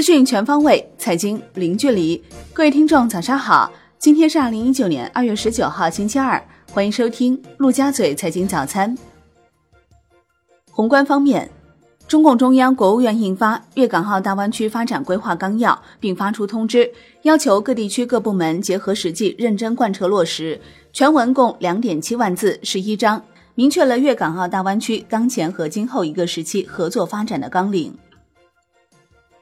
资讯全方位，财经零距离。各位听众，早上好！今天是二零一九年二月十九号，星期二。欢迎收听陆家嘴财经早餐。宏观方面，中共中央、国务院印发《粤港澳大湾区发展规划纲要》，并发出通知，要求各地区各部门结合实际，认真贯彻落实。全文共两点七万字，十一章，明确了粤港澳大湾区当前和今后一个时期合作发展的纲领。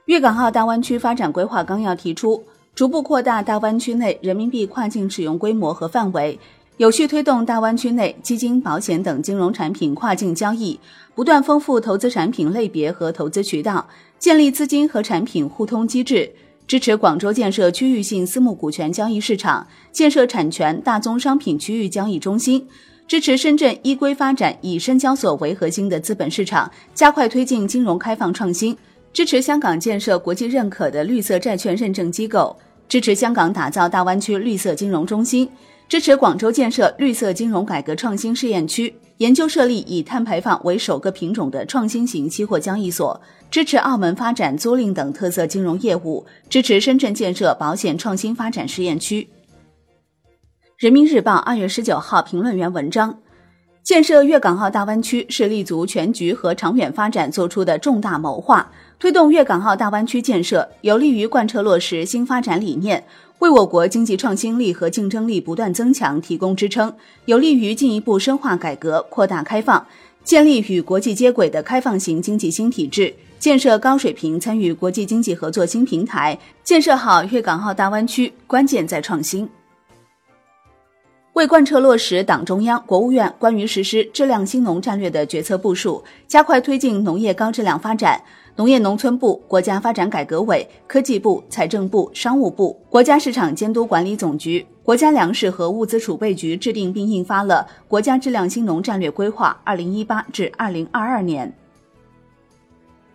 粤港澳大湾区发展规划纲要提出，逐步扩大大湾区内人民币跨境使用规模和范围，有序推动大湾区内基金、保险等金融产品跨境交易，不断丰富投资产品类别和投资渠道，建立资金和产品互通机制，支持广州建设区域性私募股权交易市场，建设产权大宗商品区域交易中心，支持深圳依规发展以深交所为核心的资本市场，加快推进金融开放创新。支持香港建设国际认可的绿色债券认证机构，支持香港打造大湾区绿色金融中心，支持广州建设绿色金融改革创新试验区，研究设立以碳排放为首个品种的创新型期货交易所，支持澳门发展租赁等特色金融业务，支持深圳建设保险创新发展试验区。人民日报二月十九号评论员文章：建设粤港澳大湾区是立足全局和长远发展作出的重大谋划。推动粤港澳大湾区建设，有利于贯彻落实新发展理念，为我国经济创新力和竞争力不断增强提供支撑，有利于进一步深化改革、扩大开放，建立与国际接轨的开放型经济新体制，建设高水平参与国际经济合作新平台。建设好粤港澳大湾区，关键在创新。为贯彻落实党中央、国务院关于实施质量兴农战略的决策部署，加快推进农业高质量发展。农业农村部、国家发展改革委、科技部、财政部、商务部、国家市场监督管理总局、国家粮食和物资储备局制定并印发了《国家质量兴农战略规划（二零一八至二零二二年）》。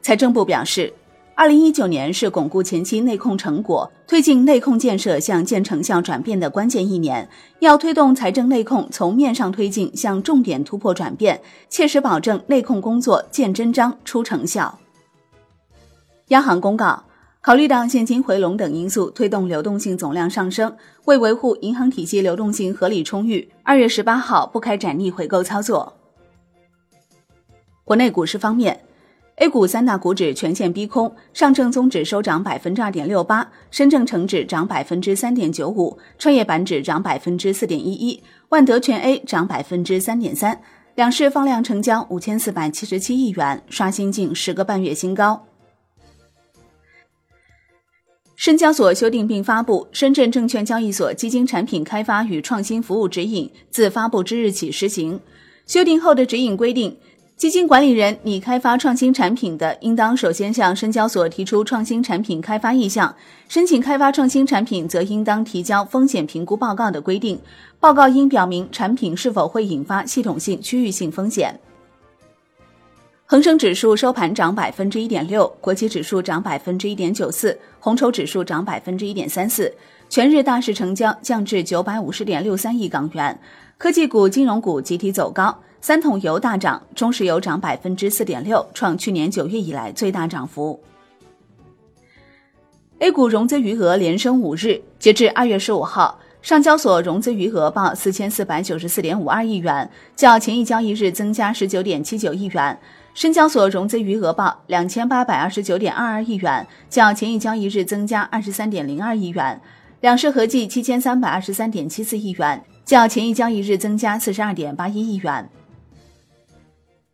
财政部表示，二零一九年是巩固前期内控成果、推进内控建设向见成效转变的关键一年，要推动财政内控从面上推进向重点突破转变，切实保证内控工作见真章、出成效。央行公告，考虑到现金回笼等因素推动流动性总量上升，为维护银行体系流动性合理充裕，二月十八号不开展逆回购操作。国内股市方面，A 股三大股指全线逼空，上证综指收涨百分之二点六八，深证成指涨百分之三点九五，创业板指涨百分之四点一一，万德全 A 涨百分之三点三，两市放量成交五千四百七十七亿元，刷新近十个半月新高。深交所修订并发布《深圳证券交易所基金产品开发与创新服务指引》，自发布之日起施行。修订后的指引规定，基金管理人拟开发创新产品的，应当首先向深交所提出创新产品开发意向，申请开发创新产品则应当提交风险评估报告的规定，报告应表明产品是否会引发系统性、区域性风险。恒生指数收盘涨百分之一点六，国企指数涨百分之一点九四，红筹指数涨百分之一点三四。全日大市成交降至九百五十点六三亿港元。科技股、金融股集体走高，三桶油大涨，中石油涨百分之四点六，创去年九月以来最大涨幅。A 股融资余额连升五日，截至二月十五号。上交所融资余额报四千四百九十四点五二亿元，较前一交易日增加十九点七九亿元；深交所融资余额报两千八百二十九点二二亿元，较前一交易日增加二十三点零二亿元；两市合计七千三百二十三点七四亿元，较前一交易日增加四十二点八一亿元。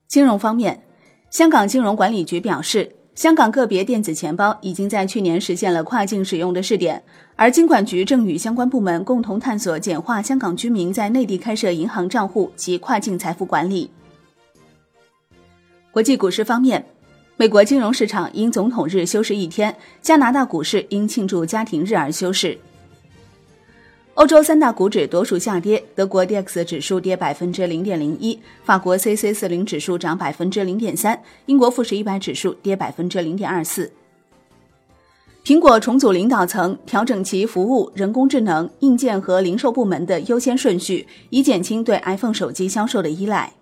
金融方面，香港金融管理局表示。香港个别电子钱包已经在去年实现了跨境使用的试点，而金管局正与相关部门共同探索简化香港居民在内地开设银行账户及跨境财富管理。国际股市方面，美国金融市场因总统日休市一天，加拿大股市因庆祝家庭日而休市。欧洲三大股指多数下跌，德国 D X 指数跌百分之零点零一，法国 C C 四零指数涨百分之零点三，英国富时一百指数跌百分之零点二四。苹果重组领导层，调整其服务、人工智能、硬件和零售部门的优先顺序，以减轻对 iPhone 手机销售的依赖。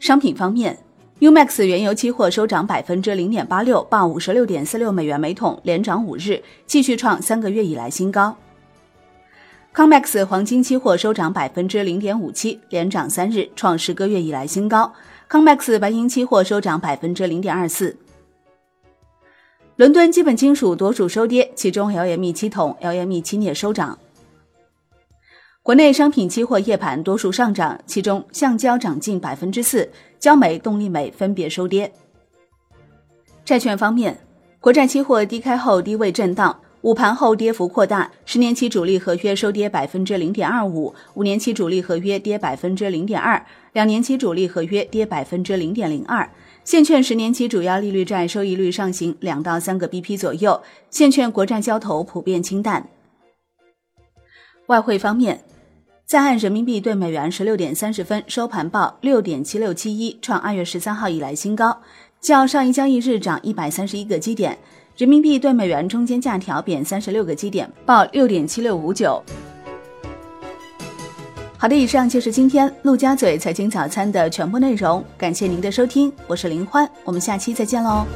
商品方面。Umax 原油期货收涨百分之零点八六，报五十六点四六美元每桶，连涨五日，继续创三个月以来新高。Comex 黄金期货收涨百分之零点五七，连涨三日，创十个月以来新高。Comex 白银期货收涨百分之零点二四。伦敦基本金属多数收跌，其中 LME 七铜、LME 七镍收涨。国内商品期货夜盘多数上涨，其中橡胶涨近百分之四，焦煤、动力煤分别收跌。债券方面，国债期货低开后低位震荡。午盘后跌幅扩大，十年期主力合约收跌百分之零点二五，五年期主力合约跌百分之零点二，两年期主力合约跌百分之零点零二。现券十年期主要利率债收益率上行两到三个 BP 左右，现券国债交投普遍清淡。外汇方面，在岸人民币对美元十六点三十分收盘报六点七六七一，创二月十三号以来新高，较上一交易日涨一百三十一个基点。人民币对美元中间价调贬三十六个基点，报六点七六五九。好的，以上就是今天陆家嘴财经早餐的全部内容，感谢您的收听，我是林欢，我们下期再见喽。